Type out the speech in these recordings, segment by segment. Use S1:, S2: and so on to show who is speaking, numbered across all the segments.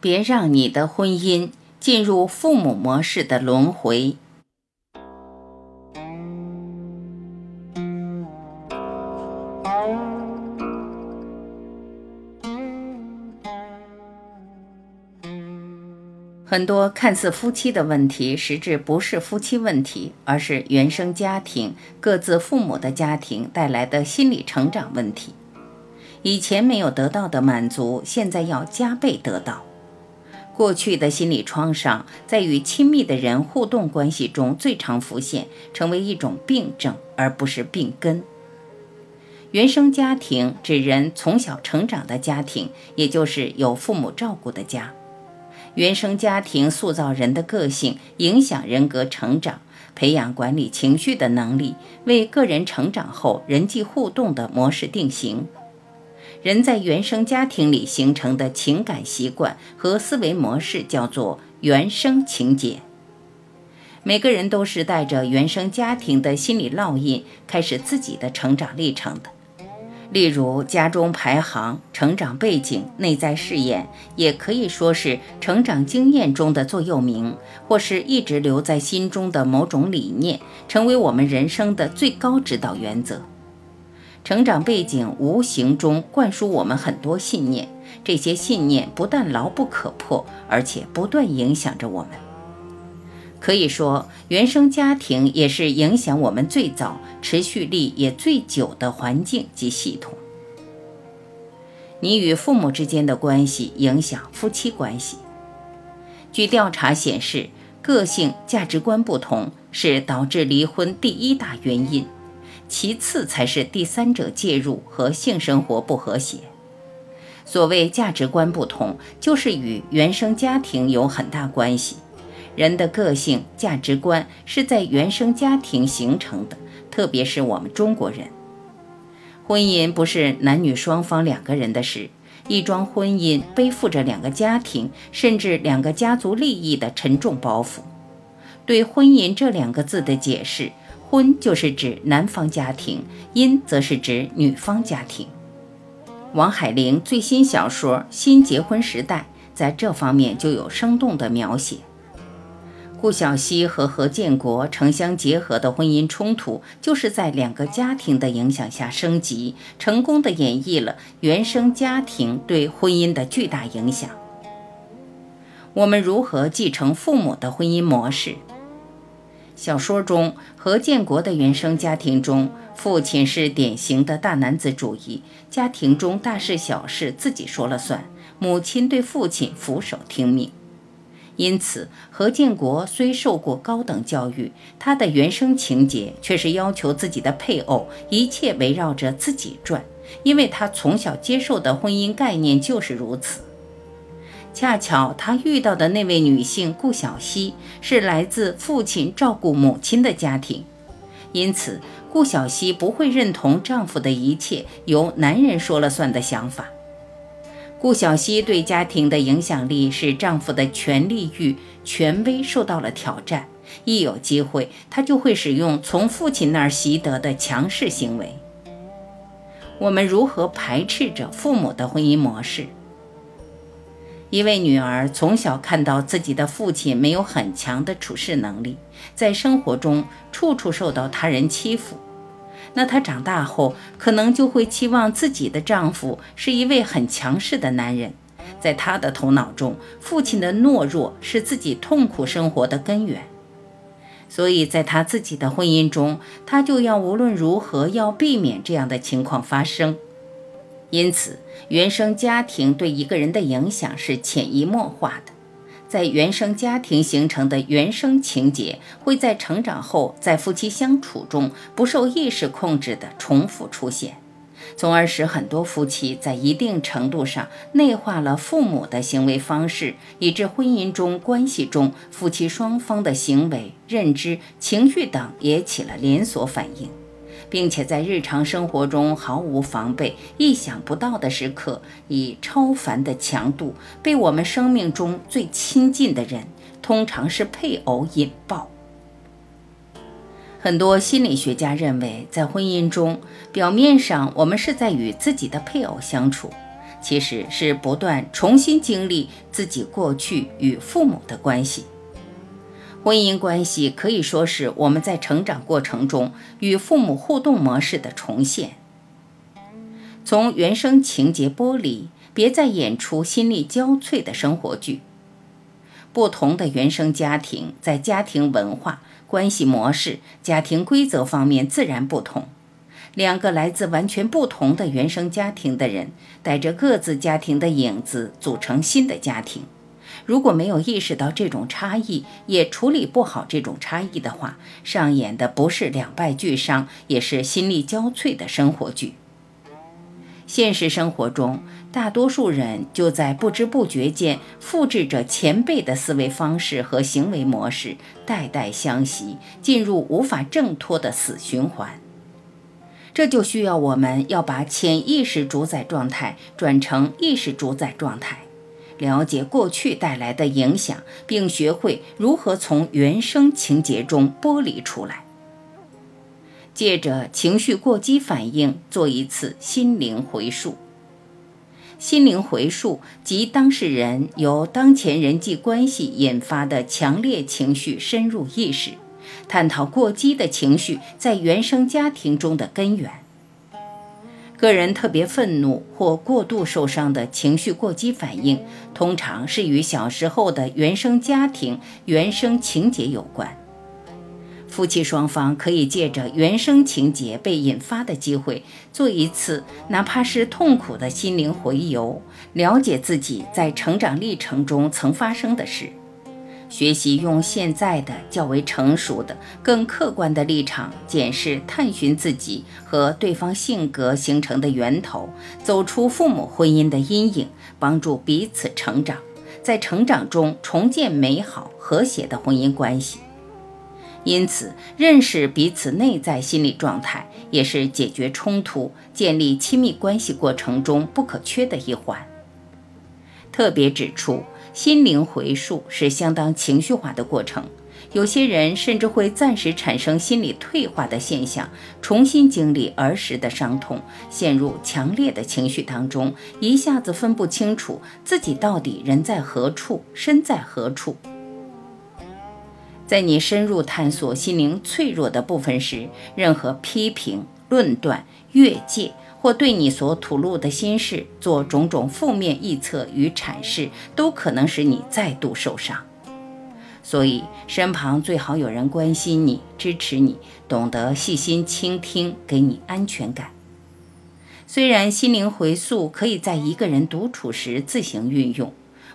S1: 别让你的婚姻进入父母模式的轮回。很多看似夫妻的问题，实质不是夫妻问题，而是原生家庭、各自父母的家庭带来的心理成长问题。以前没有得到的满足，现在要加倍得到。过去的心理创伤，在与亲密的人互动关系中最常浮现，成为一种病症，而不是病根。原生家庭指人从小成长的家庭，也就是有父母照顾的家。原生家庭塑造人的个性，影响人格成长，培养管理情绪的能力，为个人成长后人际互动的模式定型。人在原生家庭里形成的情感习惯和思维模式叫做原生情节。每个人都是带着原生家庭的心理烙印开始自己的成长历程的。例如，家中排行、成长背景、内在誓言，也可以说是成长经验中的座右铭，或是一直留在心中的某种理念，成为我们人生的最高指导原则。成长背景无形中灌输我们很多信念，这些信念不但牢不可破，而且不断影响着我们。可以说，原生家庭也是影响我们最早、持续力也最久的环境及系统。你与父母之间的关系影响夫妻关系。据调查显示，个性、价值观不同是导致离婚第一大原因，其次才是第三者介入和性生活不和谐。所谓价值观不同，就是与原生家庭有很大关系。人的个性、价值观是在原生家庭形成的，特别是我们中国人。婚姻不是男女双方两个人的事，一桩婚姻背负着两个家庭，甚至两个家族利益的沉重包袱。对“婚姻”这两个字的解释，“婚”就是指男方家庭，“姻”则是指女方家庭。王海玲最新小说《新结婚时代》在这方面就有生动的描写。顾小西和何建国城乡结合的婚姻冲突，就是在两个家庭的影响下升级，成功的演绎了原生家庭对婚姻的巨大影响。我们如何继承父母的婚姻模式？小说中何建国的原生家庭中，父亲是典型的大男子主义，家庭中大事小事自己说了算，母亲对父亲俯首听命。因此，何建国虽受过高等教育，他的原生情节却是要求自己的配偶一切围绕着自己转，因为他从小接受的婚姻概念就是如此。恰巧他遇到的那位女性顾小西是来自父亲照顾母亲的家庭，因此顾小西不会认同丈夫的一切由男人说了算的想法。顾小西对家庭的影响力使丈夫的权力欲、权威受到了挑战。一有机会，她就会使用从父亲那儿习得的强势行为。我们如何排斥着父母的婚姻模式？一位女儿从小看到自己的父亲没有很强的处事能力，在生活中处处受到他人欺负。那她长大后，可能就会期望自己的丈夫是一位很强势的男人。在她的头脑中，父亲的懦弱是自己痛苦生活的根源。所以在她自己的婚姻中，她就要无论如何要避免这样的情况发生。因此，原生家庭对一个人的影响是潜移默化的。在原生家庭形成的原生情节，会在成长后在夫妻相处中不受意识控制的重复出现，从而使很多夫妻在一定程度上内化了父母的行为方式，以致婚姻中关系中夫妻双方的行为、认知、情绪等也起了连锁反应。并且在日常生活中毫无防备、意想不到的时刻，以超凡的强度被我们生命中最亲近的人，通常是配偶引爆。很多心理学家认为，在婚姻中，表面上我们是在与自己的配偶相处，其实是不断重新经历自己过去与父母的关系。婚姻关系可以说是我们在成长过程中与父母互动模式的重现。从原生情节剥离，别再演出心力交瘁的生活剧。不同的原生家庭在家庭文化、关系模式、家庭规则方面自然不同。两个来自完全不同的原生家庭的人，带着各自家庭的影子组成新的家庭。如果没有意识到这种差异，也处理不好这种差异的话，上演的不是两败俱伤，也是心力交瘁的生活剧。现实生活中，大多数人就在不知不觉间复制着前辈的思维方式和行为模式，代代相袭，进入无法挣脱的死循环。这就需要我们要把潜意识主宰状态转成意识主宰状态，了解过去带来的影响，并学会如何从原生情节中剥离出来。借着情绪过激反应做一次心灵回溯。心灵回溯即当事人由当前人际关系引发的强烈情绪深入意识，探讨过激的情绪在原生家庭中的根源。个人特别愤怒或过度受伤的情绪过激反应，通常是与小时候的原生家庭原生情节有关。夫妻双方可以借着原生情节被引发的机会，做一次哪怕是痛苦的心灵回游，了解自己在成长历程中曾发生的事，学习用现在的较为成熟的、更客观的立场检视、探寻自己和对方性格形成的源头，走出父母婚姻的阴影，帮助彼此成长，在成长中重建美好和谐的婚姻关系。因此，认识彼此内在心理状态，也是解决冲突、建立亲密关系过程中不可缺的一环。特别指出，心灵回溯是相当情绪化的过程，有些人甚至会暂时产生心理退化的现象，重新经历儿时的伤痛，陷入强烈的情绪当中，一下子分不清楚自己到底人在何处，身在何处。在你深入探索心灵脆弱的部分时，任何批评、论断、越界，或对你所吐露的心事做种种负面臆测与阐释，都可能使你再度受伤。所以，身旁最好有人关心你、支持你，懂得细心倾听，给你安全感。虽然心灵回溯可以在一个人独处时自行运用。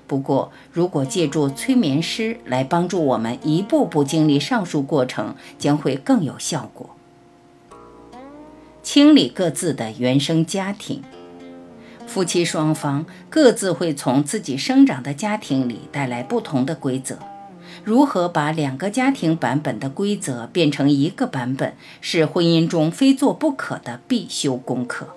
S1: 不过，如果借助催眠师来帮助我们一步步经历上述过程，将会更有效果。清理各自的原生家庭，夫妻双方各自会从自己生长的家庭里带来不同的规则。如何把两个家庭版本的规则变成一个版本，是婚姻中非做不可的必修功课。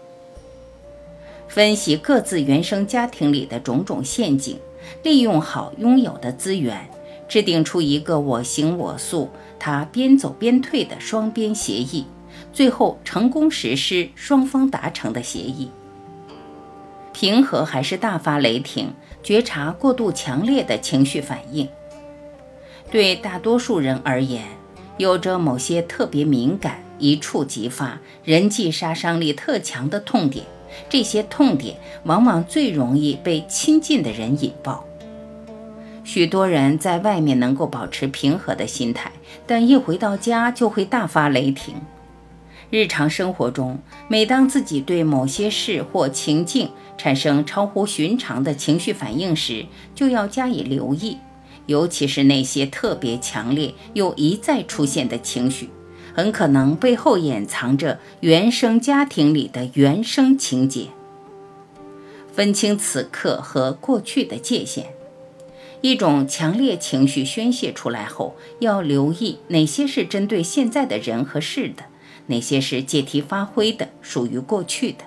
S1: 分析各自原生家庭里的种种陷阱。利用好拥有的资源，制定出一个我行我素、他边走边退的双边协议，最后成功实施双方达成的协议。平和还是大发雷霆？觉察过度强烈的情绪反应。对大多数人而言，有着某些特别敏感、一触即发、人际杀伤力特强的痛点。这些痛点往往最容易被亲近的人引爆。许多人在外面能够保持平和的心态，但一回到家就会大发雷霆。日常生活中，每当自己对某些事或情境产生超乎寻常的情绪反应时，就要加以留意，尤其是那些特别强烈又一再出现的情绪。很可能背后掩藏着原生家庭里的原生情节。分清此刻和过去的界限。一种强烈情绪宣泄出来后，要留意哪些是针对现在的人和事的，哪些是借题发挥的，属于过去的。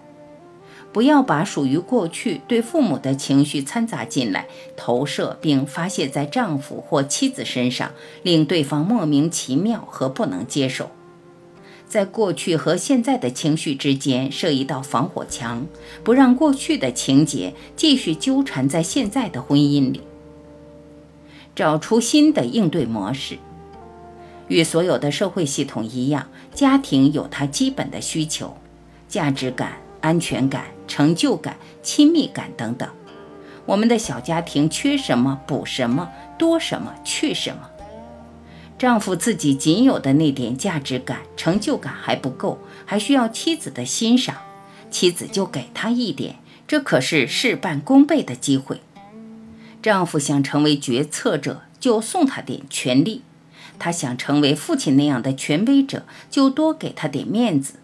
S1: 不要把属于过去对父母的情绪掺杂进来，投射并发泄在丈夫或妻子身上，令对方莫名其妙和不能接受。在过去和现在的情绪之间设一道防火墙，不让过去的情节继续纠缠在现在的婚姻里。找出新的应对模式。与所有的社会系统一样，家庭有它基本的需求：价值感、安全感、成就感、亲密感等等。我们的小家庭缺什么补什么，多什么去什么。丈夫自己仅有的那点价值感、成就感还不够，还需要妻子的欣赏，妻子就给他一点，这可是事半功倍的机会。丈夫想成为决策者，就送他点权力；他想成为父亲那样的权威者，就多给他点面子。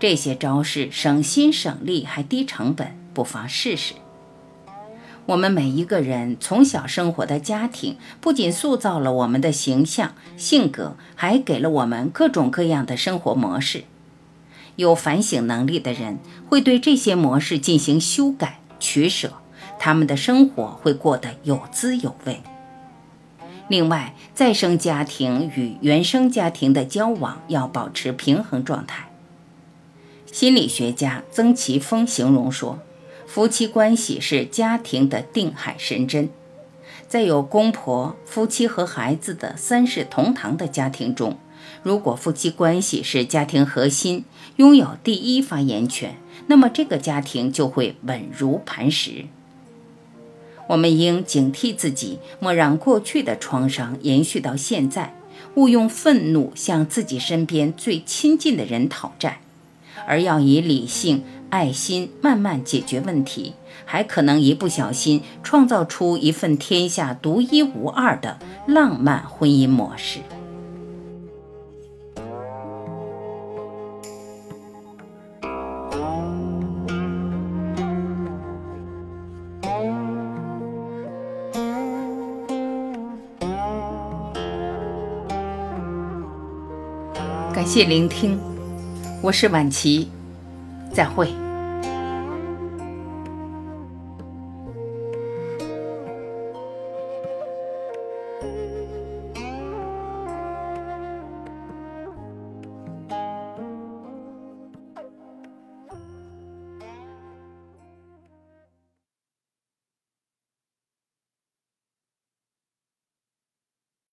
S1: 这些招式省心省力还低成本，不妨试试。我们每一个人从小生活的家庭，不仅塑造了我们的形象、性格，还给了我们各种各样的生活模式。有反省能力的人会对这些模式进行修改、取舍，他们的生活会过得有滋有味。另外，再生家庭与原生家庭的交往要保持平衡状态。心理学家曾奇峰形容说。夫妻关系是家庭的定海神针，在有公婆、夫妻和孩子的三世同堂的家庭中，如果夫妻关系是家庭核心，拥有第一发言权，那么这个家庭就会稳如磐石。我们应警惕自己，莫让过去的创伤延续到现在，勿用愤怒向自己身边最亲近的人讨债，而要以理性。爱心慢慢解决问题，还可能一不小心创造出一份天下独一无二的浪漫婚姻模式。谢聆听，我是晚琪。再会。